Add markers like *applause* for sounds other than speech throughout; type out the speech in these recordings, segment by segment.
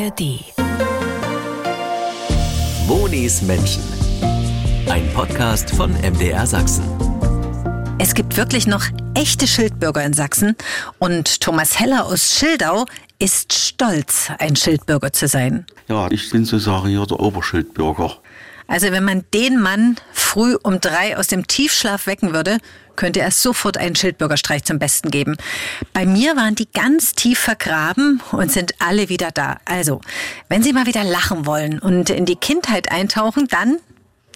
ARD. Monis Menschen. Ein Podcast von MDR Sachsen. Es gibt wirklich noch echte Schildbürger in Sachsen und Thomas Heller aus Schildau ist stolz, ein Schildbürger zu sein. Ja, ich bin sozusagen hier der Oberschildbürger. Also wenn man den Mann früh um drei aus dem Tiefschlaf wecken würde, könnte er sofort einen Schildbürgerstreich zum Besten geben. Bei mir waren die ganz tief vergraben und sind alle wieder da. Also, wenn Sie mal wieder lachen wollen und in die Kindheit eintauchen, dann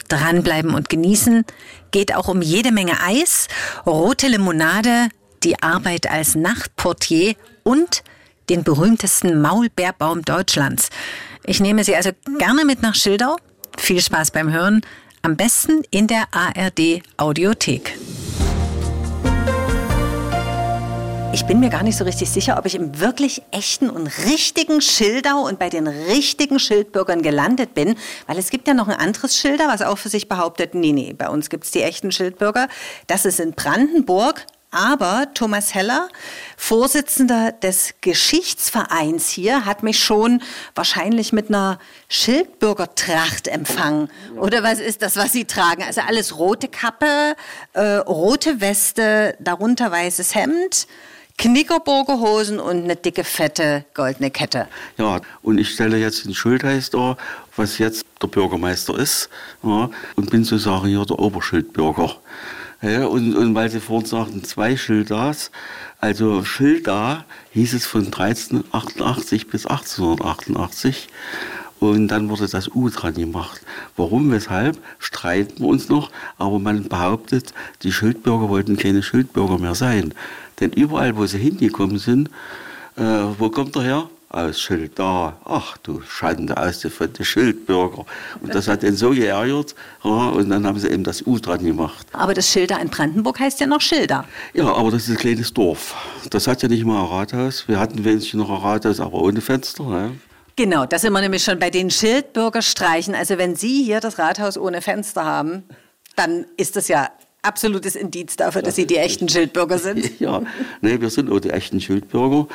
dranbleiben und genießen. Geht auch um jede Menge Eis, rote Limonade, die Arbeit als Nachtportier und den berühmtesten Maulbeerbaum Deutschlands. Ich nehme Sie also gerne mit nach Schildau viel Spaß beim Hören, am besten in der ARD Audiothek. Ich bin mir gar nicht so richtig sicher, ob ich im wirklich echten und richtigen Schildau und bei den richtigen Schildbürgern gelandet bin, weil es gibt ja noch ein anderes Schilder, was auch für sich behauptet, nee, nee, bei uns gibt es die echten Schildbürger. Das ist in Brandenburg, aber Thomas Heller, Vorsitzender des Geschichtsvereins hier, hat mich schon wahrscheinlich mit einer Schildbürgertracht empfangen. Oder was ist das, was Sie tragen? Also alles rote Kappe, äh, rote Weste, darunter weißes Hemd. Knickerburger Hosen und eine dicke, fette goldene Kette. Ja, und ich stelle jetzt den Schultheiß dar, was jetzt der Bürgermeister ist, ja, und bin sozusagen hier der Oberschildbürger. Ja, und, und weil Sie vorhin sagten, zwei Schildas, also Schilda hieß es von 1388 bis 1888 und dann wurde das U dran gemacht. Warum, weshalb, streiten wir uns noch, aber man behauptet, die Schildbürger wollten keine Schildbürger mehr sein. Denn überall, wo sie hingekommen sind, äh, wo kommt er her? Aus Schild da. Ach du Schande aus der Schildbürger. Und das hat den so geärgert. Und dann haben sie eben das U dran gemacht. Aber das Schilder in Brandenburg heißt ja noch Schilder. Ja, aber das ist ein kleines Dorf. Das hat ja nicht mal ein Rathaus. Wir hatten wenigstens noch ein Rathaus, aber ohne Fenster. Ne? Genau, da sind wir nämlich schon bei den Schildbürgerstreichen. Also wenn Sie hier das Rathaus ohne Fenster haben, dann ist das ja absolutes Indiz dafür, dass Sie die echten Schildbürger sind. *laughs* Ja, nee, wir sind auch die echten Schildbürger.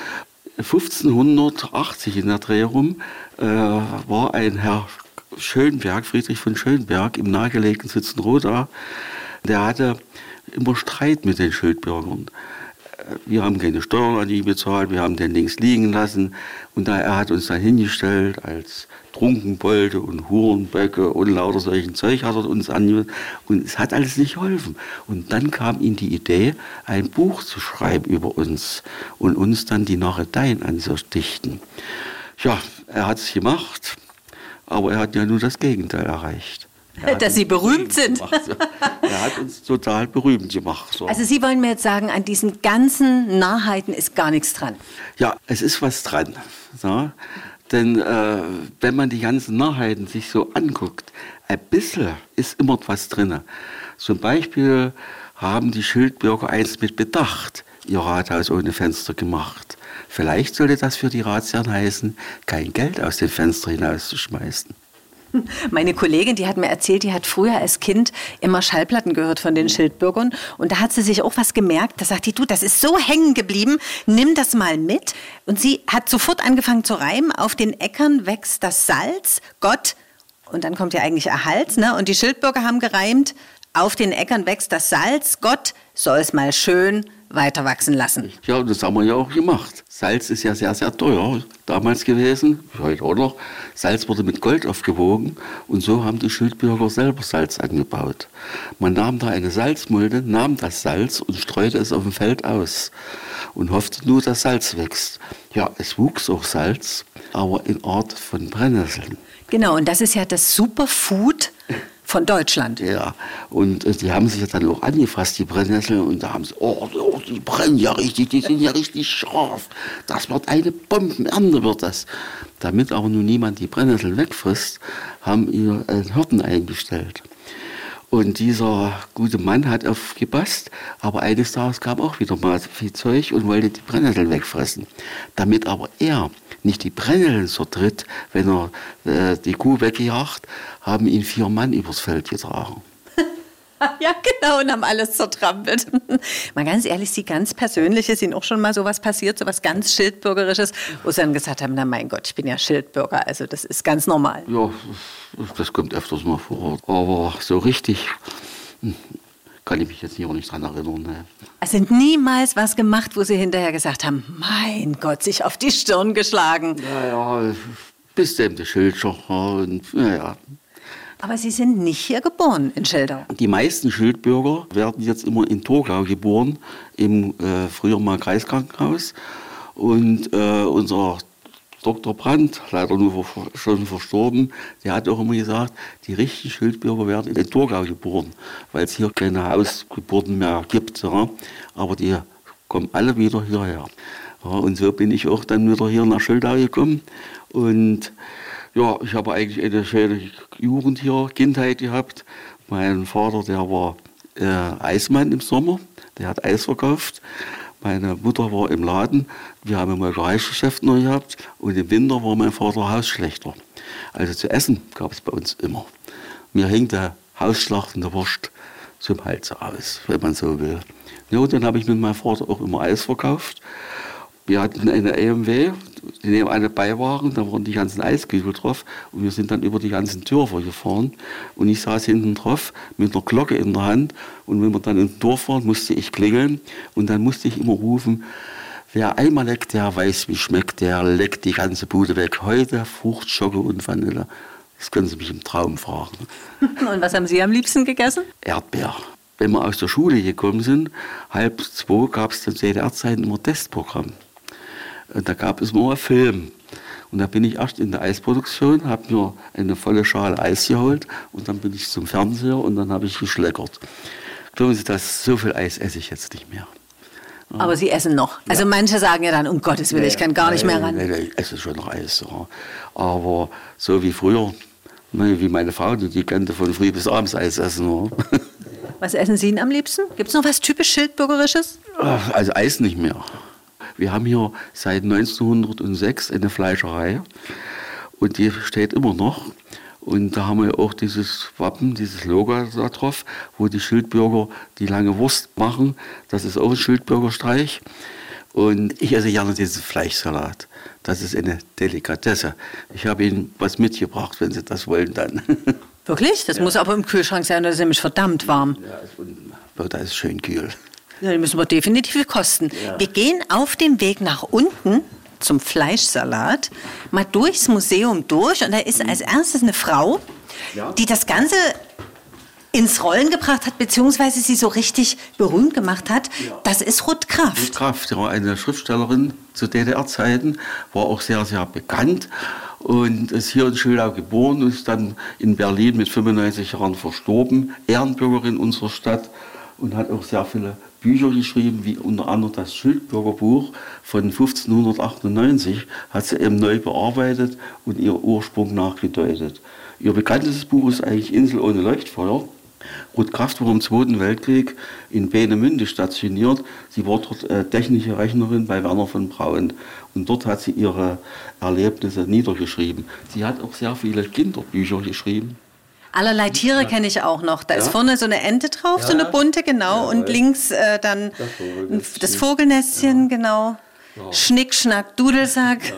1580 in der Dreh rum äh, war ein Herr Schönberg, Friedrich von Schönberg, im nahegelegenen Sitzenroda, der hatte immer Streit mit den Schildbürgern. Wir haben keine Steuern an ihn bezahlt, wir haben den links liegen lassen und da, er hat uns dann hingestellt als Trunkenbolde und Hurenböcke und lauter solchen Zeug hat er uns angehört. Und es hat alles nicht geholfen. Und dann kam ihm die Idee, ein Buch zu schreiben über uns und uns dann die Narreteien anzudichten. Ja, er hat es gemacht, aber er hat ja nur das Gegenteil erreicht. *laughs* Dass Sie berühmt sind. er hat uns total berühmt gemacht. So. Also Sie wollen mir jetzt sagen, an diesen ganzen Narrheiten ist gar nichts dran. Ja, es ist was dran. So. Denn äh, wenn man die ganzen Narrheiten sich so anguckt, ein bisschen ist immer was drin. Zum Beispiel haben die Schildbürger eins mit Bedacht ihr Rathaus ohne Fenster gemacht. Vielleicht sollte das für die Ratsherren heißen, kein Geld aus dem Fenster hinauszuschmeißen. *laughs* Meine Kollegin, die hat mir erzählt, die hat früher als Kind immer Schallplatten gehört von den Schildbürgern. Und da hat sie sich auch was gemerkt. Da sagt die, du, das ist so hängen geblieben, nimm das mal mit. Und sie hat sofort angefangen zu reimen. Auf den Äckern wächst das Salz, Gott. Und dann kommt ja eigentlich Erhalt. Ne? Und die Schildbürger haben gereimt, auf den Äckern wächst das Salz, Gott soll es mal schön weiter wachsen lassen. Ja, das haben wir ja auch gemacht. Salz ist ja sehr, sehr teuer damals gewesen, heute auch noch. Salz wurde mit Gold aufgewogen und so haben die Schildbürger selber Salz angebaut. Man nahm da eine Salzmulde, nahm das Salz und streute es auf dem Feld aus und hoffte nur, dass Salz wächst. Ja, es wuchs auch Salz, aber in Art von Brennnesseln. Genau, und das ist ja das Superfood von Deutschland. Ja, und äh, die haben sich ja dann auch angefasst, die Brennnesseln, und da haben sie, oh, oh, die brennen ja richtig, die sind ja richtig scharf. Das wird eine Bombenernte, wird das. Damit aber nun niemand die Brennnesseln wegfrisst, haben ihr einen Hirten eingestellt. Und dieser gute Mann hat aufgepasst, aber eines Tages kam auch wieder mal viel Zeug und wollte die Brennnesseln wegfressen. Damit aber er nicht die Brennnesseln zertritt, wenn er äh, die Kuh weggejagt, haben ihn vier Mann übers Feld getragen. *laughs* ja, genau, und haben alles zertrampelt. *laughs* mal ganz ehrlich, Sie ganz persönlich, ist Ihnen auch schon mal sowas passiert, sowas ganz Schildbürgerisches, wo Sie dann gesagt haben, na mein Gott, ich bin ja Schildbürger, also das ist ganz normal. Ja, das kommt öfters mal vor. Aber so richtig kann ich mich jetzt hier auch nicht dran erinnern. Ne. Es sind niemals was gemacht, wo Sie hinterher gesagt haben, mein Gott, sich auf die Stirn geschlagen. Ja, ja, bestimmte Schildscher. Und, ja, ja. Aber Sie sind nicht hier geboren in Schildau. Die meisten Schildbürger werden jetzt immer in Torgau geboren, im äh, früher mal Kreiskrankenhaus. Und äh, unser Dr. Brandt, leider nur schon verstorben, der hat auch immer gesagt, die richtigen Schildbürger werden in Torgau geboren, weil es hier keine Hausgeburten mehr gibt. Ja. Aber die kommen alle wieder hierher. Ja, und so bin ich auch dann wieder hier nach Schildau gekommen. Und ja, ich habe eigentlich eine schöne Jugend hier, Kindheit gehabt. Mein Vater, der war äh, Eismann im Sommer, der hat Eis verkauft. Meine Mutter war im Laden, wir haben ein Molkereigeschäft noch gehabt und im Winter war mein Vater Hausschlechter. Also zu essen gab es bei uns immer. Mir hing der Hausschlacht und der Wurst zum Hals aus, wenn man so will. Ja, dann habe ich mit meinem Vater auch immer Eis verkauft. Wir hatten eine EMW, die neben eine Beiwagen, da waren die ganzen Eiskügel drauf und wir sind dann über die ganzen Dörfer gefahren und ich saß hinten drauf mit einer Glocke in der Hand und wenn wir dann ins Dorf waren, musste ich klingeln und dann musste ich immer rufen, wer einmal leckt, der weiß, wie schmeckt, der leckt die ganze Bude weg. Heute Frucht, Schocke und Vanille. Das können Sie mich im Traum fragen. *laughs* Und was haben Sie am liebsten gegessen? Erdbeer. Wenn wir aus der Schule gekommen sind, halb zwei gab es zu DDR-Zeiten immer Testprogramm. Da gab es nur einen Film. Und da bin ich erst in der Eisproduktion, habe mir eine volle Schale Eis geholt und dann bin ich zum Fernseher und dann habe ich geschleckert. Glauben Sie, dass so viel Eis esse ich jetzt nicht mehr. Aber Sie essen noch. Also ja. manche sagen ja dann, um Gottes Willen, ich kann gar nicht mehr ran. Nein, nein, ich esse schon noch Eis. Ja. Aber so wie früher, wie meine Frau, die könnte von früh bis abends Eis essen. Ja. Was essen Sie denn am liebsten? Gibt es noch was typisch Schildbürgerisches? Also Eis nicht mehr. Wir haben hier seit 1906 eine Fleischerei und die steht immer noch. Und da haben wir auch dieses Wappen, dieses Logo da drauf, wo die Schildbürger die lange Wurst machen. Das ist auch ein Schildbürgerstreich. Und ich esse gerne diesen Fleischsalat. Das ist eine Delikatesse. Ich habe Ihnen was mitgebracht, wenn Sie das wollen dann. Wirklich? Das ja. muss aber im Kühlschrank sein, das ist nämlich verdammt warm. Ja, da ist schön kühl. Ja, die müssen wir definitiv kosten. Ja. Wir gehen auf dem Weg nach unten zum Fleischsalat mal durchs Museum durch und da ist als erstes eine Frau, ja. die das Ganze ins Rollen gebracht hat, beziehungsweise sie so richtig berühmt gemacht hat. Ja. Das ist Ruth Kraft. Ruth Kraft, ja, eine Schriftstellerin zu DDR-Zeiten, war auch sehr, sehr bekannt und ist hier in Schildau geboren, ist dann in Berlin mit 95 Jahren verstorben, Ehrenbürgerin unserer Stadt und hat auch sehr viele Bücher geschrieben, wie unter anderem das Schildbürgerbuch von 1598, hat sie eben neu bearbeitet und ihr Ursprung nachgedeutet. Ihr bekanntestes Buch ist eigentlich Insel ohne Leuchtfeuer. Ruth Kraft war im Zweiten Weltkrieg in Peenemünde stationiert. Sie war dort äh, technische Rechnerin bei Werner von Braun. Und dort hat sie ihre Erlebnisse niedergeschrieben. Sie hat auch sehr viele Kinderbücher geschrieben. Allerlei Tiere kenne ich auch noch. Da ja? ist vorne so eine Ente drauf, ja. so eine bunte, genau. Ja, und links äh, dann das Vogelnestchen, das Vogelnestchen genau. Schnick, Schnack, Dudelsack.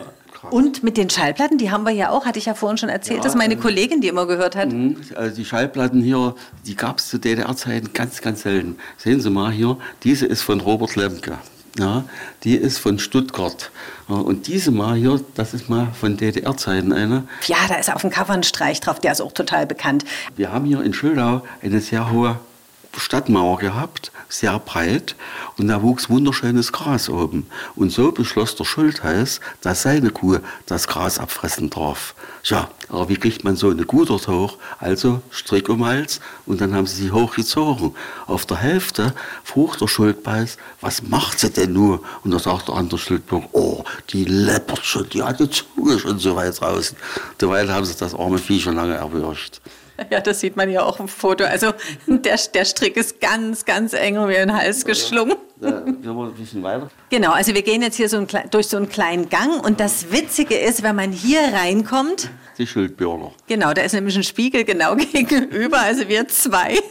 Und mit den Schallplatten, die haben wir ja auch, hatte ich ja vorhin schon erzählt, ja, dass meine Kollegin die immer gehört hat. Mhm. Also die Schallplatten hier, die gab es zu DDR-Zeiten ganz, ganz selten. Sehen Sie mal hier, diese ist von Robert Lemke. Ja, die ist von Stuttgart. Und diese mal hier, das ist mal von DDR-Zeiten eine. Ja, da ist auf dem Cover ein Streich drauf, der ist auch total bekannt. Wir haben hier in Schildau eine sehr hohe Stadtmauer gehabt, sehr breit, und da wuchs wunderschönes Gras oben. Und so beschloss der Schultheiß, dass seine Kuh das Gras abfressen darf. Ja, aber wie kriegt man so eine Kuh dort hoch? Also Strick um Hals und dann haben sie sie hochgezogen. Auf der Hälfte frug der Schuldbeiß, was macht sie denn nur? Und da sagt der andere Schildbürger, oh, die läppert schon, die hat die Zunge schon so weit draußen. Derweil haben sie das arme Vieh schon lange erwürgt. *laughs* Ja, das sieht man ja auch im Foto. Also der, der Strick ist ganz, ganz eng um ihren Hals geschlungen. Da gehen wir ein bisschen weiter. Genau, also wir gehen jetzt hier so ein, durch so einen kleinen Gang und das Witzige ist, wenn man hier reinkommt, Die Schildbürger. genau, da ist nämlich ein Spiegel genau *laughs* gegenüber, also wir zwei. *laughs*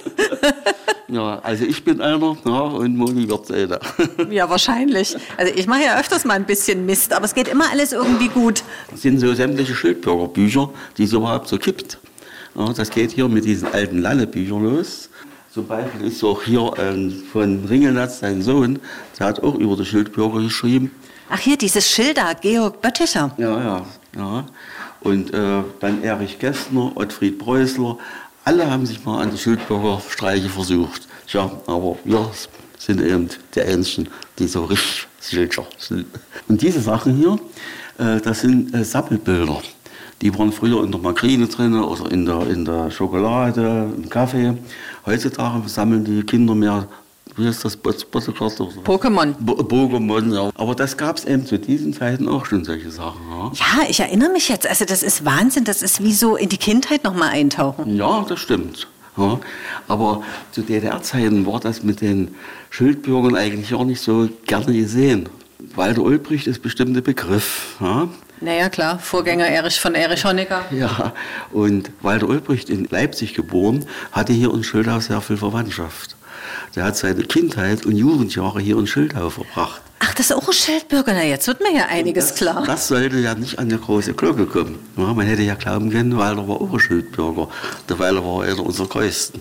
Ja, also ich bin einer ja, und Moni wird einer. Ja, wahrscheinlich. Also ich mache ja öfters mal ein bisschen Mist, aber es geht immer alles irgendwie gut. Das sind so sämtliche Schildbürgerbücher, die es überhaupt so gibt. Ja, das geht hier mit diesen alten Lallebüchern los. Zum Beispiel ist auch hier ähm, von Ringelnatz, sein Sohn, der hat auch über die Schildbürger geschrieben. Ach hier, dieses Schilder, Georg Bötticher. Ja, ja, ja. Und äh, dann Erich Kästner, Ottfried Preußler, alle haben sich mal an die Schildbürger Streiche versucht. Ja, aber wir sind eben die Einzigen, die so richtig sicher sind. Und diese Sachen hier, äh, das sind äh, Sammelbilder. Die waren früher in der Makrine drin oder in der, in der Schokolade, im Kaffee. Heutzutage sammeln die Kinder mehr, wie heißt das, so? Pokémon. Pokémon, ja. Aber das gab es eben zu diesen Zeiten auch schon, solche Sachen. Ja, Ja, ich erinnere mich jetzt. Also das ist Wahnsinn, das ist wie so in die Kindheit nochmal eintauchen. ja das stimmt. Ja. Aber zu DDR-Zeiten war das mit den Schildbürgern eigentlich auch nicht so gerne gesehen. Walter Ulbricht ist bestimmt ein Begriff. Ja. Naja, klar, Vorgänger Erich von Erich Honecker. Ja, und Walter Ulbricht in Leipzig geboren, hatte hier in Schildau sehr viel Verwandtschaft. Der hat seine Kindheit und Jugendjahre hier in Schildau verbracht. Ach, das ist auch ein Schildbürger. Na, jetzt wird mir ja einiges klar. Das sollte ja nicht an die große Glocke kommen. Ja, man hätte ja glauben können, Walter war auch ein Schildbürger. Der Walter war einer unserer größten.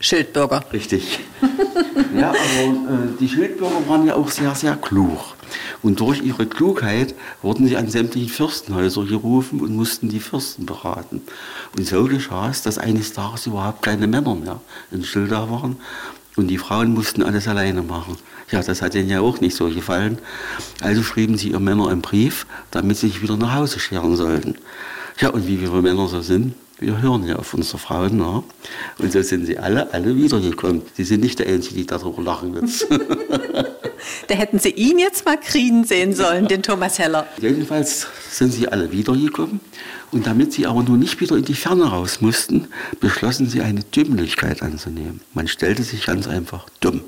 Schildbürger. Richtig. *laughs* ja, aber äh, die Schildbürger waren ja auch sehr, sehr klug. Und durch ihre Klugheit wurden sie an sämtlichen Fürstenhäuser gerufen und mussten die Fürsten beraten. Und so geschah es, dass eines Tages überhaupt keine Männer mehr in Schildau waren. Und die Frauen mussten alles alleine machen. Ja, das hat ihnen ja auch nicht so gefallen. Also schrieben sie ihr Männer einen Brief, damit sie sich wieder nach Hause scheren sollten. Ja, und wie wir Männer so sind, wir hören ja auf unsere Frauen. Ja. Und so sind sie alle, alle wiedergekommen. Sie sind nicht der Einzige, die darüber lachen jetzt. *laughs* Da hätten Sie ihn jetzt mal kriegen sehen sollen, den Thomas Heller. Jedenfalls sind sie alle wiedergekommen. Und damit sie aber nun nicht wieder in die Ferne raus mussten, beschlossen sie eine Dümmlichkeit anzunehmen. Man stellte sich ganz einfach dumm.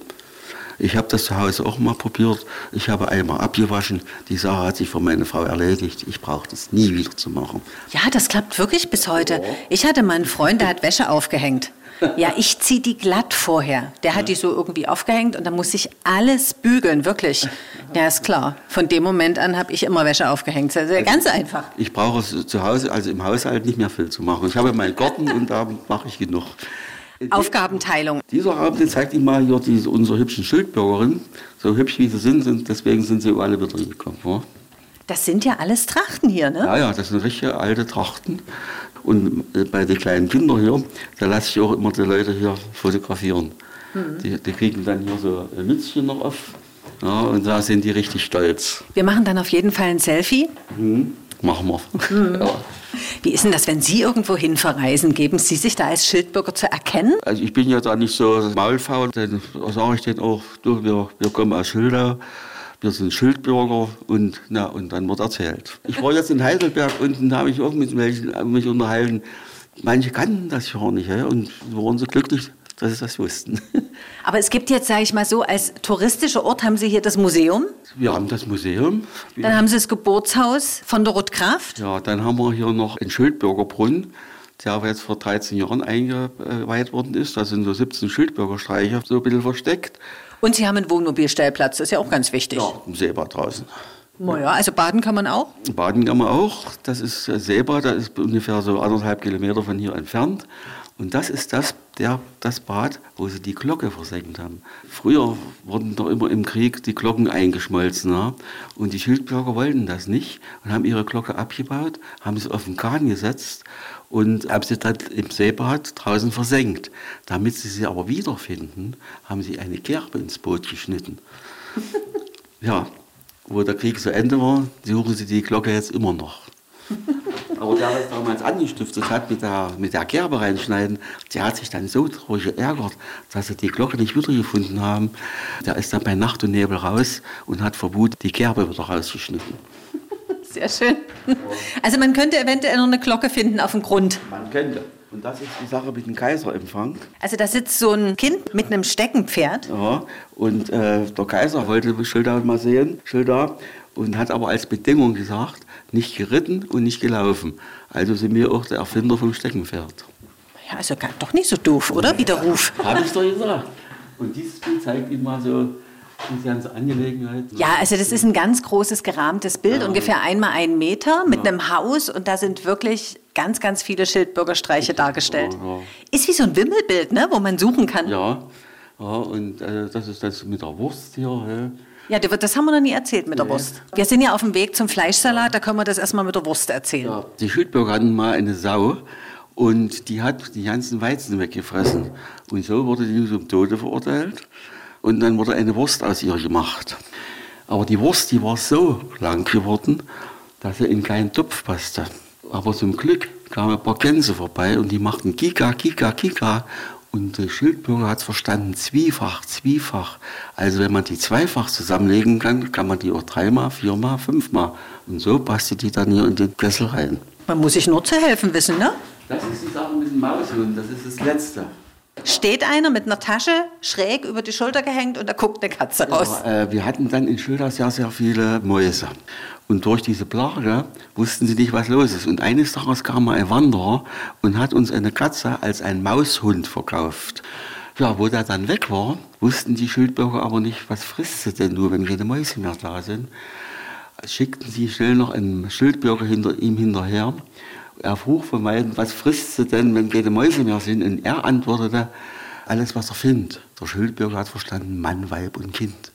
Ich habe das zu Hause auch mal probiert. Ich habe einmal abgewaschen. Die Sache hat sich von meiner Frau erledigt. Ich brauche das nie wieder zu machen. Ja, das klappt wirklich bis heute. Ich hatte mal einen Freund, der hat Wäsche aufgehängt. Ja, ich ziehe die glatt vorher. Der hat die so irgendwie aufgehängt und dann muss ich alles bügeln, wirklich. Ja, ist klar. Von dem Moment an habe ich immer Wäsche aufgehängt. Also ganz einfach. Ich brauche es zu Hause, also im Haushalt, nicht mehr viel zu machen. Ich habe meinen Garten und da mache ich genug. Aufgabenteilung. Dieser Abend zeigt Ihnen mal hier diese, unsere hübschen Schildbürgerinnen. So hübsch wie sie sind, sind deswegen sind sie alle wieder gekommen. Ja? Das sind ja alles Trachten hier, ne? ja, ja, das sind richtige alte Trachten. Und äh, bei den kleinen Kindern hier, da lasse ich auch immer die Leute hier fotografieren. Die, die kriegen dann hier so ein Mützchen noch auf. Ja, und da sind die richtig stolz. Wir machen dann auf jeden Fall ein Selfie. Machen wir. Ja. Wie ist denn das, wenn Sie irgendwo hin verreisen? Geben Sie sich da als Schildbürger zu erkennen? Also ich bin ja da nicht so maulfaul, dann sage ich denen auch, du, wir, wir kommen aus Schildau, wir sind Schildbürger und, na, und dann wird erzählt. Ich war jetzt in Heidelberg und da habe ich auch mit welchen mich unterhalten. Manche kannten das ja nicht ja, und waren so glücklich, dass sie das wussten. *laughs* Aber es gibt jetzt, sage ich mal so, als touristischer Ort haben Sie hier das Museum. Wir haben das Museum. Dann haben Sie das Geburtshaus von Dorot Kraft. Ja, dann haben wir hier noch einen Schildbürgerbrunnen, der jetzt vor 13 Jahren eingeweiht worden ist. Da sind so 17 Schildbürgerstreicher so ein bisschen versteckt. Und Sie haben einen Wohnmobilstellplatz, das ist ja auch ganz wichtig. Ja, im Seebad draußen. Naja, also baden kann man auch. Baden kann man auch. Das ist äh, Seebad, das ist ungefähr so anderthalb Kilometer von hier entfernt. Und das ist das, der, das Bad, wo sie die Glocke versenkt haben. Früher wurden doch immer im Krieg die Glocken eingeschmolzen. Ja? Und die Schildbürger wollten das nicht und haben ihre Glocke abgebaut, haben sie auf den Kahn gesetzt und haben sie dann im Seebad draußen versenkt. Damit sie sie aber wiederfinden, haben sie eine Gerbe ins Boot geschnitten. *laughs* Ja, wo der Krieg zu Ende war, suchen sie die Glocke jetzt immer noch. *laughs* Aber der, das damals angestiftet hat mit der, mit der Gerbe reinschneiden, der hat sich dann so traurig geärgert, dass sie die Glocke nicht wiedergefunden haben. Der ist dann bei Nacht und Nebel raus und hat Verbot die Gerbe wieder rausgeschnitten. Sehr schön. Also man könnte eventuell noch eine Glocke finden auf dem Grund. Man könnte. Und das ist die Sache mit dem Kaiserempfang. Also da sitzt so ein Kind mit einem Steckenpferd. Ja, und äh, der Kaiser wollte Schildau mal sehen, Schildau, und hat aber als Bedingung gesagt, nicht geritten und nicht gelaufen. Also sind wir auch der Erfinder vom Steckenpferd. Ja, also doch nicht so doof, oder? Wie der Ruf. Habe ich doch gesagt. Und dieses Bild zeigt Ihnen mal so die ganze Angelegenheit. Ja, also das ist ein ganz großes gerahmtes Bild, ungefähr einmal einen Meter mit einem Haus und da sind wirklich ganz, ganz viele Schildbürgerstreiche dargestellt. Ja, ja. Ist wie so ein Wimmelbild, ne, wo man suchen kann. Ja, ja und äh, das ist das mit der Wurst hier. Ja, das das haben wir noch nie erzählt mit der Nee. Wurst. Wir sind ja auf dem Weg zum Fleischsalat, da können wir das erstmal mit der Wurst erzählen. Ja, die Schildbürger hatten mal eine Sau und die hat die ganzen Weizen weggefressen. Und so wurde die zum Tode verurteilt und dann wurde eine Wurst aus ihr gemacht. Aber die Wurst, die war so lang geworden, dass sie in keinen Topf passte. Aber zum Glück kamen ein paar Gänse vorbei und die machten Kika, Kika, Kika. Und der Schildbürger hat es verstanden, zwiefach, zwiefach. Also wenn man die zweifach zusammenlegen kann, kann man die auch dreimal, viermal, fünfmal. Und so passte die dann hier in den Kessel rein. Man muss sich nur zu helfen wissen, ne? Das ist die Sache mit dem Maushund, das ist das Letzte. Steht einer mit einer Tasche schräg über die Schulter gehängt und da guckt eine Katze raus. Aber, äh, wir hatten dann in Schilder sehr, sehr viele Mäuse. Und durch diese Plage wussten sie nicht, was los ist. Und eines Tages kam mal ein Wanderer und hat uns eine Katze als ein Maushund verkauft. Ja, wo der dann weg war, wussten die Schildbürger aber nicht, was frisst sie denn nur, wenn keine Mäuse mehr da sind. Schickten sie schnell noch einen Schildbürger hinter ihm hinterher. Er frug von beiden, was frisst sie denn, wenn keine Mäuse mehr sind? Und er antwortete, alles, was er findet. Der Schildbürger hat verstanden, Mann, Weib und Kind.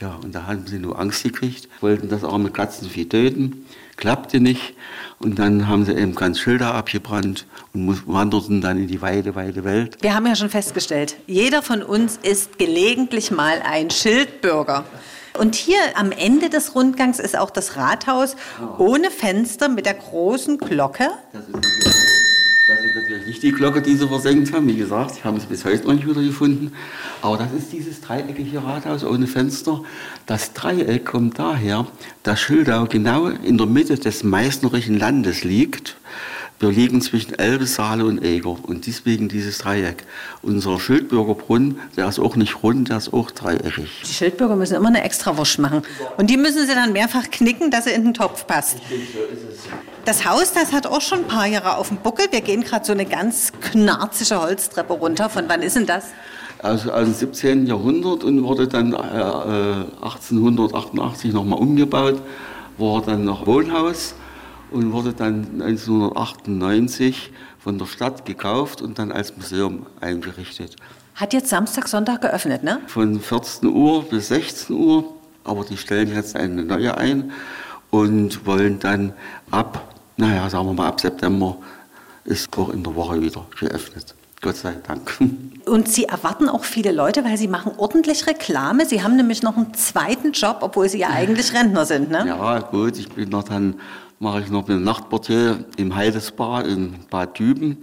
Ja, und da haben sie nur Angst gekriegt, wollten das arme Katzenvieh töten, klappte nicht. Und dann haben sie eben ganz Schilder abgebrannt und wanderten dann in die weite, weite Welt. Wir haben ja schon festgestellt, jeder von uns ist gelegentlich mal ein Schildbürger. Und hier am Ende des Rundgangs ist auch das Rathaus ohne Fenster mit der großen Glocke. Das ist, natürlich, das ist natürlich nicht die Glocke, die sie versenkt haben. Wie gesagt, sie haben es bis heute noch nicht wieder gefunden. Aber das ist dieses dreieckige Rathaus ohne Fenster. Das Dreieck kommt daher, dass Schildau genau in der Mitte des Meißnerischen Landes liegt. Wir liegen zwischen Elbe, Saale und Eger und deswegen dieses Dreieck. Unser Schildbürgerbrunnen, der ist auch nicht rund, der ist auch dreieckig. Die Schildbürger müssen immer eine extra Wurst machen. Und die müssen sie dann mehrfach knicken, dass sie in den Topf passt. Das Haus, das hat auch schon ein paar Jahre auf dem Buckel. Wir gehen gerade so eine ganz knarzige Holztreppe runter. Von wann ist denn das? Also aus dem 17. Jahrhundert und wurde dann äh, äh, 1888 nochmal umgebaut, war dann noch Wohnhaus und wurde dann 1998 von der Stadt gekauft und dann als Museum eingerichtet. Hat jetzt Samstag, Sonntag geöffnet, ne? Von 14 Uhr bis 16 Uhr, aber die stellen jetzt eine neue ein und wollen dann ab, naja, sagen wir mal ab September, ist auch in der Woche wieder geöffnet. Gott sei Dank. *laughs* Und Sie erwarten auch viele Leute, weil Sie machen ordentlich Reklame. Sie haben nämlich noch einen zweiten Job, obwohl Sie ja eigentlich Rentner sind, ne? Ja, gut, ich bin noch dann, mache ich noch eine Nachtportier im Heidesbar in Bad Düben.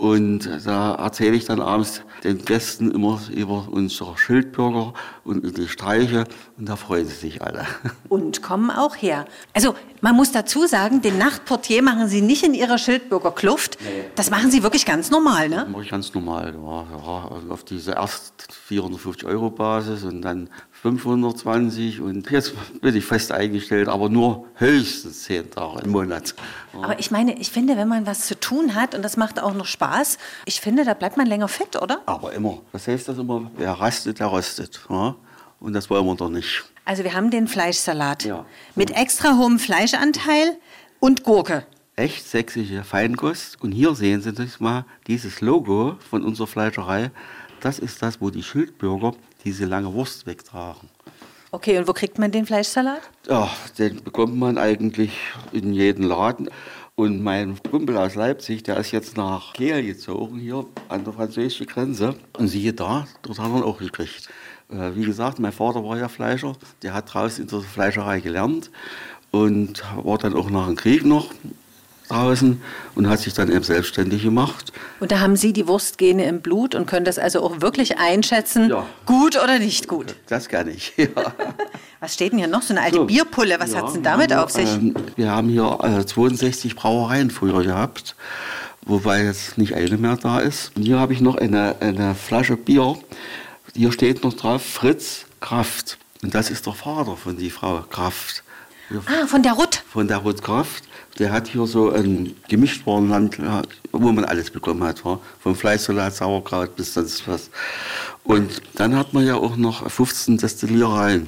Und da erzähle ich dann abends den Gästen immer über unsere Schildbürger und die Streiche. Und da freuen sie sich alle. *laughs* Und kommen auch her. Also, man muss dazu sagen, den Nachtportier machen Sie nicht in Ihrer Schildbürger Kluft. Das machen Sie wirklich ganz normal, ne? mache ich ganz normal. Ja, ja, also auf diese erst 450 Euro Basis und dann 520 und jetzt bin ich fest eingestellt, aber nur höchstens 10 Tage im Monat. Ja. Aber ich meine, ich finde, wenn man was zu tun hat und das macht auch noch Spaß, ich finde, da bleibt man länger fit, oder? Aber immer. Das heißt das immer, wer rastet, der rostet. Ja? Und das wollen wir doch nicht. Also wir haben den Fleischsalat Ja. mit extra hohem Fleischanteil und Gurke. Echt sächsische Feinkost. Und hier sehen Sie das mal, dieses Logo von unserer Fleischerei. Das ist das, wo die Schildbürger diese lange Wurst wegtragen. Okay, und wo kriegt man den Fleischsalat? Ja, den bekommt man eigentlich in jedem Laden. Und mein Kumpel aus Leipzig, der ist jetzt nach Kehl gezogen, hier an der französischen Grenze. Und siehe da, dort hat er auch gekriegt. Äh, Wie gesagt, mein Vater war ja Fleischer, der hat draußen in der Fleischerei gelernt und war dann auch nach dem Krieg noch draußen und hat sich dann eben selbstständig gemacht. Und da haben Sie die Wurstgene im Blut und können das also auch wirklich einschätzen, Ja. gut oder nicht gut. Das kann ich, *laughs* ja. Was steht denn hier noch? So eine alte So. Bierpulle, was Ja, hat's denn damit haben, auf sich? Ähm, wir haben hier äh, 62 Brauereien früher gehabt, wobei jetzt nicht eine mehr da ist. Und hier habe ich noch eine, eine Flasche Bier. Hier steht noch drauf Fritz Kraft. Und das ist der Vater von die Frau Kraft. Ah, von der Rutt. Von der Rutt Kraft. Der hat hier so ein Gemischtwarenland, wo man alles bekommen hat. Vom Fleischsalat, Sauerkraut bis sonst was. Und dann hat man ja auch noch 15 Destilliereien,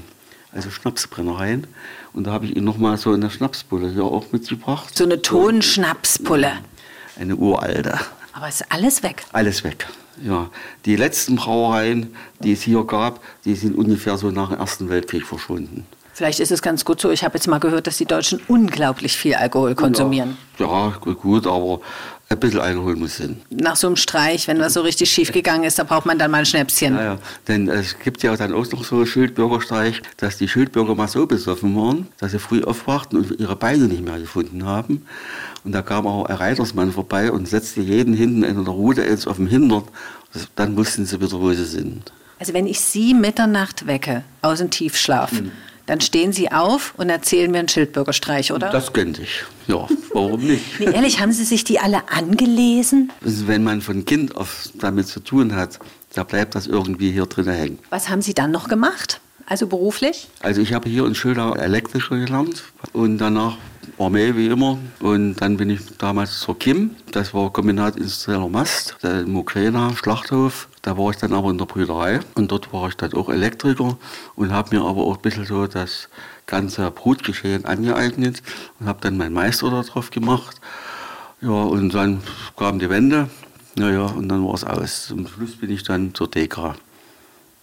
also Schnapsbrennereien. Und da habe ich Ihnen noch mal so eine Schnapspulle hier auch mitgebracht. So eine Tonschnapspulle. Eine uralte. Aber ist alles weg? Alles weg. Ja, die letzten Brauereien, die es hier gab, die sind ungefähr so nach dem Ersten Weltkrieg verschwunden. Vielleicht ist es ganz gut so. Ich habe jetzt mal gehört, dass die Deutschen unglaublich viel Alkohol konsumieren. Ja, ja gut, aber ein bisschen Alkohol muss sein. Nach so einem Streich, wenn was so richtig schief gegangen ist, da braucht man dann mal ein Schnäpschen. Ja, ja. Denn es gibt ja dann auch noch so einen Schildbürgerstreich, dass die Schildbürger mal so besoffen waren, dass sie früh aufwachten und ihre Beine nicht mehr gefunden haben. Und da kam auch ein Reitersmann vorbei und setzte jeden hinten in der Rute jetzt auf dem Hintern. Dann wussten sie wieder, wo sie sind. Also wenn ich Sie Mitternacht wecke aus dem Tiefschlaf, mhm dann stehen Sie auf und erzählen mir einen Schildbürgerstreich, oder? Das könnte ich. Ja, warum nicht? *laughs* nee, ehrlich, haben Sie sich die alle angelesen? Also wenn man von Kind auf damit zu tun hat, da bleibt das irgendwie hier drin hängen. Was haben Sie dann noch gemacht? Also beruflich? Also ich habe hier in Schildau Elektrischer gelernt und danach Armee wie immer. Und dann bin ich damals zur KIM, das war Kombinat Industrieller Mast, der Mukrena Schlachthof. Da war ich dann aber in der Brüderei und dort war ich dann auch Elektriker und habe mir aber auch ein bisschen so das ganze Brutgeschehen angeeignet und habe dann meinen Meister darauf gemacht. Ja, und dann kam die Wende, naja, und dann war es aus. Zum Schluss bin ich dann zur DEKRA.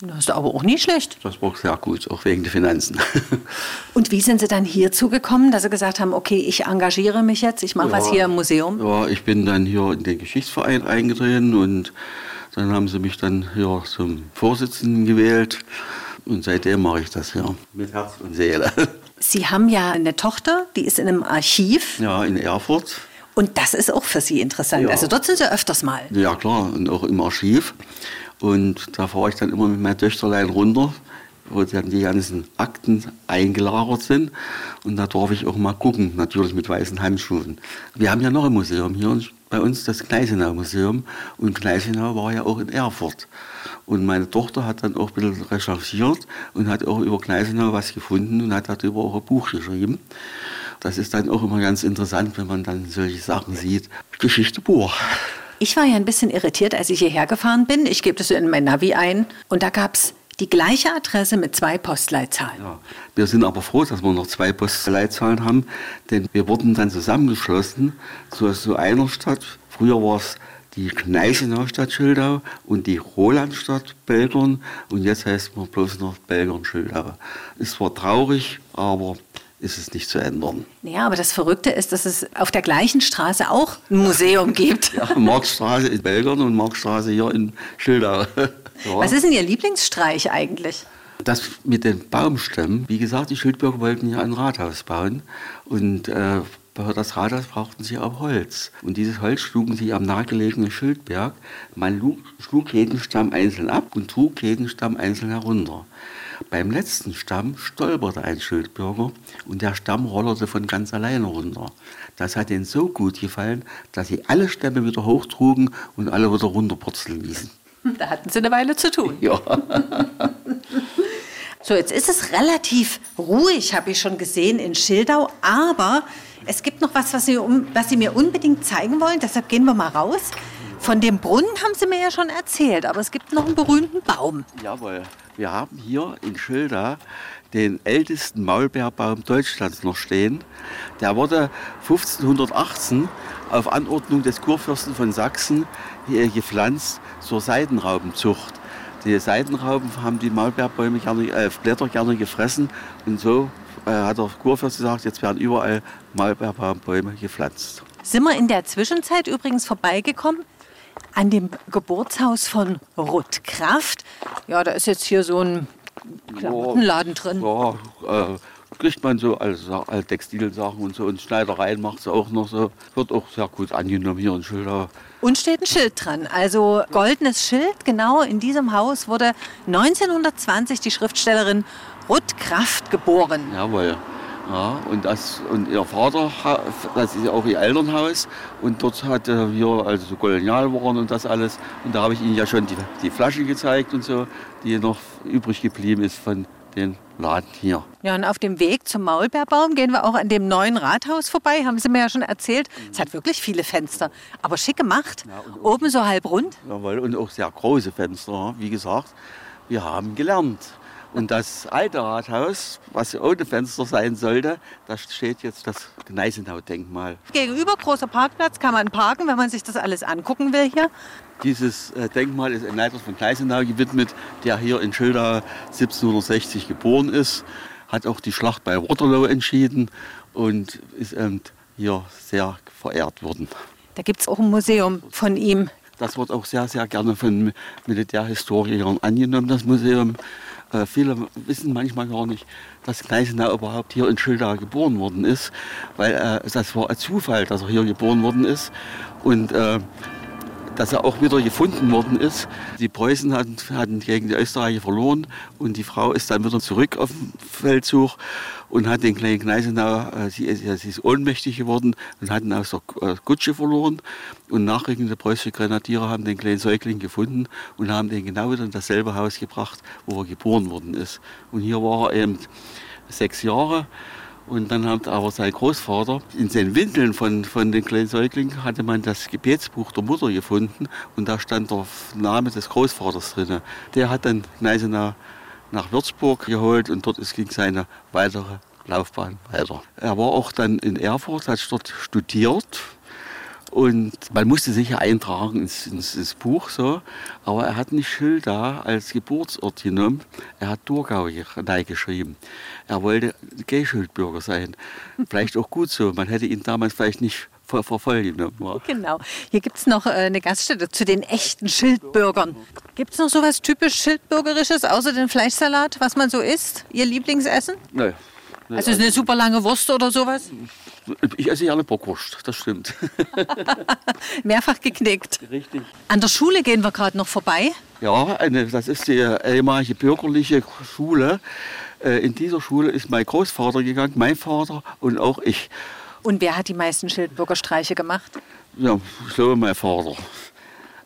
Das ist aber auch nicht schlecht. Das war sehr gut, auch wegen der Finanzen. *laughs* Und wie sind Sie dann hierzu gekommen, dass Sie gesagt haben, okay, ich engagiere mich jetzt, ich mache ja, was hier im Museum? Ja, ich bin dann hier in den Geschichtsverein eingetreten und dann haben sie mich dann hier zum Vorsitzenden gewählt. Und seitdem mache ich das hier mit Herz und Seele. *laughs* Sie haben ja eine Tochter, die ist in einem Archiv. Ja, in Erfurt. Und das ist auch für Sie interessant. Ja. Also dort sind Sie öfters mal. Ja, klar, und auch im Archiv. Und da fahre ich dann immer mit meinem Töchterlein runter, wo dann die ganzen Akten eingelagert sind. Und da darf ich auch mal gucken, natürlich mit weißen Handschuhen. Wir haben ja noch ein Museum hier bei uns, das Gneisenau Museum. Und Gneisenau war ja auch in Erfurt. Und meine Tochter hat dann auch ein bisschen recherchiert und hat auch über Gneisenau was gefunden und hat darüber auch ein Buch geschrieben. Das ist dann auch immer ganz interessant, wenn man dann solche Sachen sieht. Geschichte pur. Ich war ja ein bisschen irritiert, als ich hierher gefahren bin. Ich gebe das in mein Navi ein und da gab es die gleiche Adresse mit zwei Postleitzahlen. Ja, wir sind aber froh, dass wir noch zwei Postleitzahlen haben, denn wir wurden dann zusammengeschlossen zu so einer Stadt. Früher war es die Gneisenau-Stadt Schildau und die Rolandstadt Belgern und jetzt heißt man bloß noch Belgern-Schildau. Es war traurig, aber ist es nicht zu ändern. Ja, aber das Verrückte ist, dass es auf der gleichen Straße auch ein Museum gibt. *laughs* ja, Markstraße in Belgern und Markstraße hier in Schildau. *laughs* ja. Was ist denn Ihr Lieblingsstreich eigentlich? Das mit den Baumstämmen, wie gesagt, die Schildbürger wollten ja ein Rathaus bauen und äh, für das Rathaus brauchten sie auch Holz. Und dieses Holz schlugen sie am nahegelegenen Schildberg. Man schlug jeden Stamm einzeln ab und trug jeden Stamm einzeln herunter. Beim letzten Stamm stolperte ein Schildbürger und der Stamm rollerte von ganz alleine runter. Das hat ihnen so gut gefallen, dass sie alle Stämme wieder hochtrugen und alle wieder runterpurzeln ließen. *laughs* Da hatten sie eine Weile zu tun. Ja. *laughs* so, jetzt ist es relativ ruhig, habe ich schon gesehen, in Schildau, aber es gibt noch was, was Sie, was sie mir unbedingt zeigen wollen, deshalb gehen wir mal raus. Von dem Brunnen haben Sie mir ja schon erzählt, aber es gibt noch einen berühmten Baum. Jawohl. Wir haben hier in Schilda den ältesten Maulbeerbaum Deutschlands noch stehen. Der wurde 1518 auf Anordnung des Kurfürsten von Sachsen gepflanzt zur Seidenraubenzucht. Die Seidenrauben haben die Maulbeerbäume gerne, äh, Blätter gerne gefressen und so äh, hat der Kurfürst gesagt, jetzt werden überall Maulbeerbaumbäume gepflanzt. Sind wir in der Zwischenzeit übrigens vorbeigekommen an dem Geburtshaus von Ruth Kraft. Ja, da ist jetzt hier so ein Klamottenladen drin. Ja, äh, kriegt man so als, als Textilsachen und so und Schneidereien macht sie auch noch so. Wird auch sehr gut angenommen hier in Schilder. Und steht ein Schild dran, also goldenes Schild. Genau in diesem Haus wurde 1920 die Schriftstellerin Ruth Kraft geboren. Jawohl. Ja, und, das, und ihr Vater, das ist auch ihr Elternhaus. Und dort hatte wir also so Kolonialwaren und das alles. Und da habe ich ihnen ja schon die, die Flasche gezeigt und so, die noch übrig geblieben ist von den Laden hier. Ja, und auf dem Weg zum Maulbeerbaum gehen wir auch an dem neuen Rathaus vorbei, haben Sie mir ja schon erzählt. Es hat wirklich viele Fenster, aber schick gemacht. Ja, Oben so halb rund. Jawohl, und auch sehr große Fenster. Wie gesagt, wir haben gelernt. Und das alte Rathaus, was ohne Fenster sein sollte, da steht jetzt das Gneisenau-Denkmal. Gegenüber großer Parkplatz kann man parken, wenn man sich das alles angucken will hier. Dieses äh, Denkmal ist ein Leiter von Gneisenau gewidmet, der hier in Schildau 1760 geboren ist, hat auch die Schlacht bei Waterloo entschieden und ist hier sehr verehrt worden. Da gibt es auch ein Museum von ihm. Das wird auch sehr, sehr gerne von Militärhistorikern angenommen, das Museum. Äh, viele wissen manchmal gar nicht, dass Gneisenau überhaupt hier in Schildau geboren worden ist, weil äh, das war ein Zufall, dass er hier geboren worden ist. Und äh, dass er auch wieder gefunden worden ist. Die Preußen hatten, hatten gegen die Österreicher verloren und die Frau ist dann wieder zurück auf den Feldzug und hat den kleinen Gneisenau, äh, sie, sie ist ohnmächtig geworden und hatten aus der äh, Kutsche verloren. Und nachrückende preußische Grenadiere haben den kleinen Säugling gefunden und haben den genau wieder in dasselbe Haus gebracht, wo er geboren worden ist. Und hier war er eben sechs Jahre und dann hat aber sein Großvater in den Windeln von, von den kleinen Säuglingen hatte man das Gebetsbuch der Mutter gefunden und da stand der Name des Großvaters drin. Der hat dann Gneisenau nach Würzburg geholt und dort ging seine weitere Laufbahn weiter. Er war auch dann in Erfurt, hat dort studiert und man musste sich ja eintragen ins, ins, ins, Buch so, aber er hat nicht Schilda als Geburtsort genommen, er hat Thurgau geschrieben. Er wollte Gay-Schildbürger sein. Vielleicht auch gut so, man hätte ihn damals vielleicht nicht ver verfolgen genommen. Genau. Hier gibt es noch äh, eine Gaststätte zu den echten Schildbürgern. Gibt es noch so was typisch Schildbürgerisches, außer den Fleischsalat, was man so isst? Ihr Lieblingsessen? Nein. Also ist eine super lange Wurst oder sowas? Ich esse gerne Bockwurst, das stimmt. *laughs* Mehrfach geknickt. Richtig. An der Schule gehen wir gerade noch vorbei. Ja, eine, das ist die ehemalige bürgerliche Schule. Äh, in dieser Schule ist mein Großvater gegangen, mein Vater und auch ich. Und wer hat die meisten Schildbürgerstreiche gemacht? Ja, so mein Vater.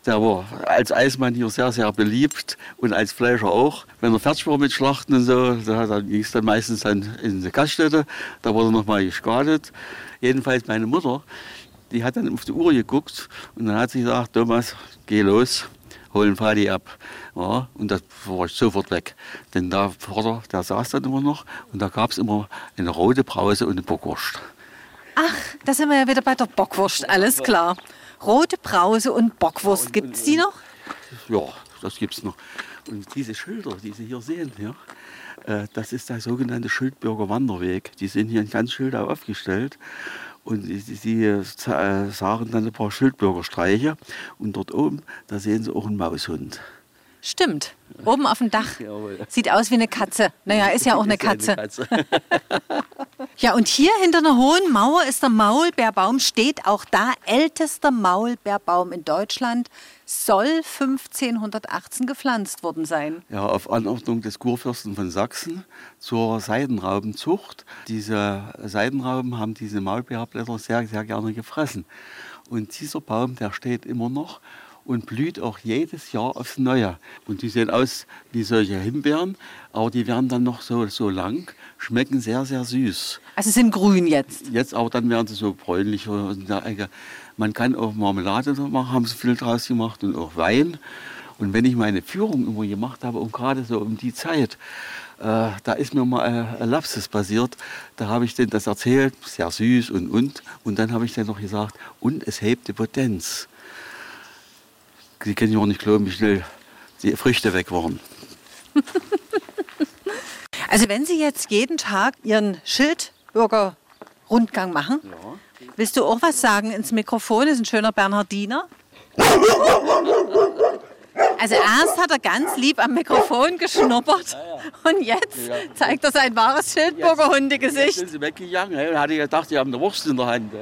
Der war als Eismann hier sehr, sehr beliebt und als Fleischer auch. Wenn er fertig war mit Schlachten und so, dann ging es dann meistens dann in die Gaststätte. Da wurde noch mal geschadet. Jedenfalls meine Mutter, die hat dann auf die Uhr geguckt und dann hat sie gesagt, Thomas, geh los, hol den Vati ab. Ja, und das war ich sofort weg. Denn der Vater, der saß dann immer noch und da gab es immer eine rote Brause und eine Bockwurst. Ach, da sind wir ja wieder bei der Bockwurst, alles klar. Rote Brause und Bockwurst. Gibt es die noch? Ja, das gibt es noch. Und diese Schilder, die Sie hier sehen, ja, äh, das ist der sogenannte Schildbürger Wanderweg. Die sind hier in ganz Schildau aufgestellt. Und sie, äh, sagen dann ein paar Schildbürgerstreiche. Und dort oben, da sehen Sie auch einen Maushund. Stimmt. Oben auf dem Dach. Sieht aus wie eine Katze. Naja, ist ja auch eine Katze. *laughs* ja, und hier hinter einer hohen Mauer ist der Maulbeerbaum, steht auch da, ältester Maulbeerbaum in Deutschland, soll 1518 gepflanzt worden sein. Ja, auf Anordnung des Kurfürsten von Sachsen zur Seidenraubenzucht. Diese Seidenrauben haben diese Maulbeerblätter sehr, sehr gerne gefressen. Und dieser Baum, der steht immer noch und blüht auch jedes Jahr aufs Neue. Und die sehen aus wie solche Himbeeren, aber die werden dann noch so, so lang, schmecken sehr, sehr süß. Also sind grün jetzt? Jetzt, aber dann werden sie so bräunlich. Man kann auch Marmelade machen, haben sie viel draus gemacht und auch Wein. Und wenn ich meine Führung immer gemacht habe, und gerade so um die Zeit, äh, da ist mir mal ein, ein Lapsus passiert. Da habe ich denen das erzählt, sehr süß und und. Und dann habe ich dann noch gesagt, und es hebt die Potenz. Sie können ja auch nicht glauben, wie schnell die Früchte weg waren. *laughs* Also wenn Sie jetzt jeden Tag Ihren Schildbürger-Rundgang machen, ja. willst du auch was sagen ins Mikrofon? Das ist ein schöner Bernhardiner. Also erst hat er ganz lieb am Mikrofon geschnuppert und jetzt zeigt er sein wahres Schildbürger-Hundegesicht. Jetzt sind sie weggegangen und hatte gedacht, sie haben eine Wurst in der Hand.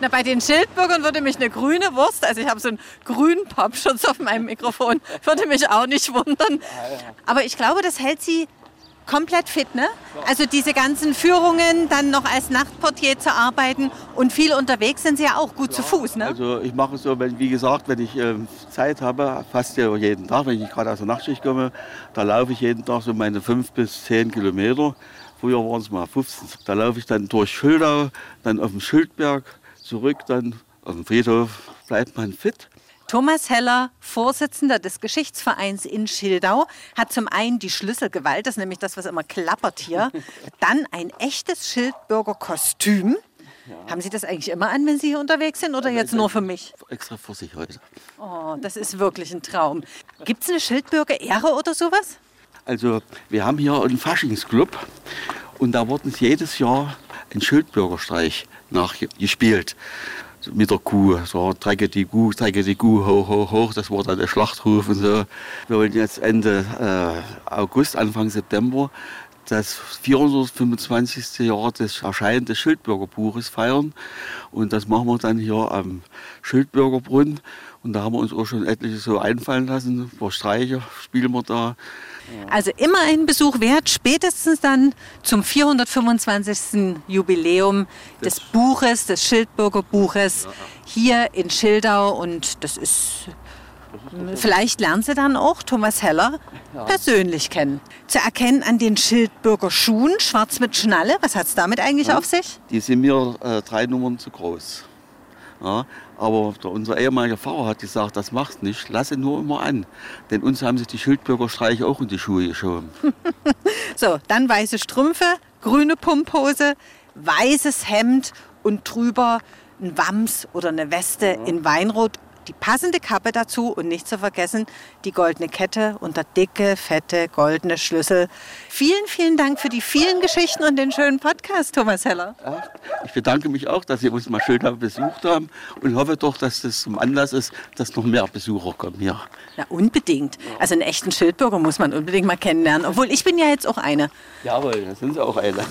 Na, bei den Schildbürgern würde mich eine grüne Wurst, also ich habe so einen grünen Popschutz auf meinem Mikrofon, würde mich auch nicht wundern. Aber ich glaube, das hält sie komplett fit, ne? Also diese ganzen Führungen, dann noch als Nachtportier zu arbeiten und viel unterwegs sind Sie ja auch gut ja, zu Fuß, ne? Also ich mache es so, wenn, wie gesagt, wenn ich äh, Zeit habe, fast ja jeden Tag, wenn ich gerade aus der Nachtschicht komme, da laufe ich jeden Tag so meine fünf bis zehn Kilometer. Früher waren es mal 15. Da laufe ich dann durch Schildau, dann auf dem Schildberg, zurück dann auf dem Friedhof. Bleibt man fit. Thomas Heller, Vorsitzender des Geschichtsvereins in Schildau, hat zum einen die Schlüsselgewalt, das ist nämlich das, was immer klappert hier, *laughs* dann ein echtes Schildbürgerkostüm. Ja. Haben Sie das eigentlich immer an, wenn Sie hier unterwegs sind oder ja, jetzt nur für mich? Extra für sich heute. Oh, das ist wirklich ein Traum. Gibt es eine Schildbürger-Ehre oder sowas? Also, wir haben hier einen Faschingsclub und da wird jedes Jahr ein Schildbürgerstreich nachgespielt mit der Kuh. So, trecke die Kuh, trecke die Kuh hoch, hoch, hoch. Das war dann der Schlachtruf und so. Wir wollen jetzt Ende äh, August, Anfang September das 425. Jahr des Erscheinen des Schildbürgerbuches feiern. Und das machen wir dann hier am Schildbürgerbrunnen. Und da haben wir uns auch schon etliche so einfallen lassen. Vor Streiche spielen wir da. Also immer ein Besuch wert, spätestens dann zum 425. Jubiläum des, Buches, des Schildburger Buches, hier in Schildau. Und das ist, vielleicht lernen Sie dann auch Thomas Heller ja. persönlich kennen. Zu erkennen an den Schildburger Schuhen, schwarz mit Schnalle. Was hat es damit eigentlich ja. auf sich? Die sind mir äh, drei Nummern zu groß. Ja, aber der, unser ehemaliger Pfarrer hat gesagt, das machst nicht, lasse nur immer an. Denn uns haben sich die Schildbürgerstreiche auch in die Schuhe geschoben. *laughs* so, dann weiße Strümpfe, grüne Pumphose, weißes Hemd und drüber ein Wams oder eine Weste ja. in Weinrot die passende Kappe dazu und nicht zu vergessen die goldene Kette und der dicke, fette, goldene Schlüssel. Vielen, vielen Dank für die vielen Geschichten und den schönen Podcast, Thomas Heller. Ja, ich bedanke mich auch, dass Sie uns mal schön besucht haben und hoffe doch, dass das zum Anlass ist, dass noch mehr Besucher kommen hier. Ja, unbedingt. Also einen echten Schildbürger muss man unbedingt mal kennenlernen. Obwohl, ich bin ja jetzt auch eine. Jawohl, da sind Sie auch eine.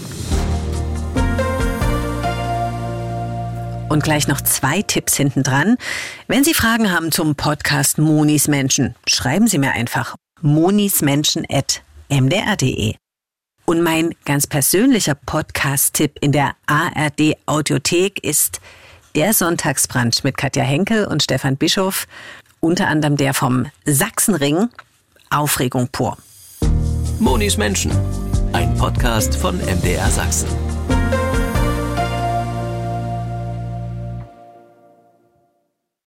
Und gleich noch zwei Tipps hinten dran. Wenn Sie Fragen haben zum Podcast Monis Menschen, schreiben Sie mir einfach monismenschen.mdr.de. Und mein ganz persönlicher Podcast-Tipp in der ARD Audiothek ist der Sonntagsbrunch mit Katja Henkel und Stefan Bischof, unter anderem der vom Sachsenring. Aufregung pur. Monis Menschen, ein Podcast von MDR Sachsen.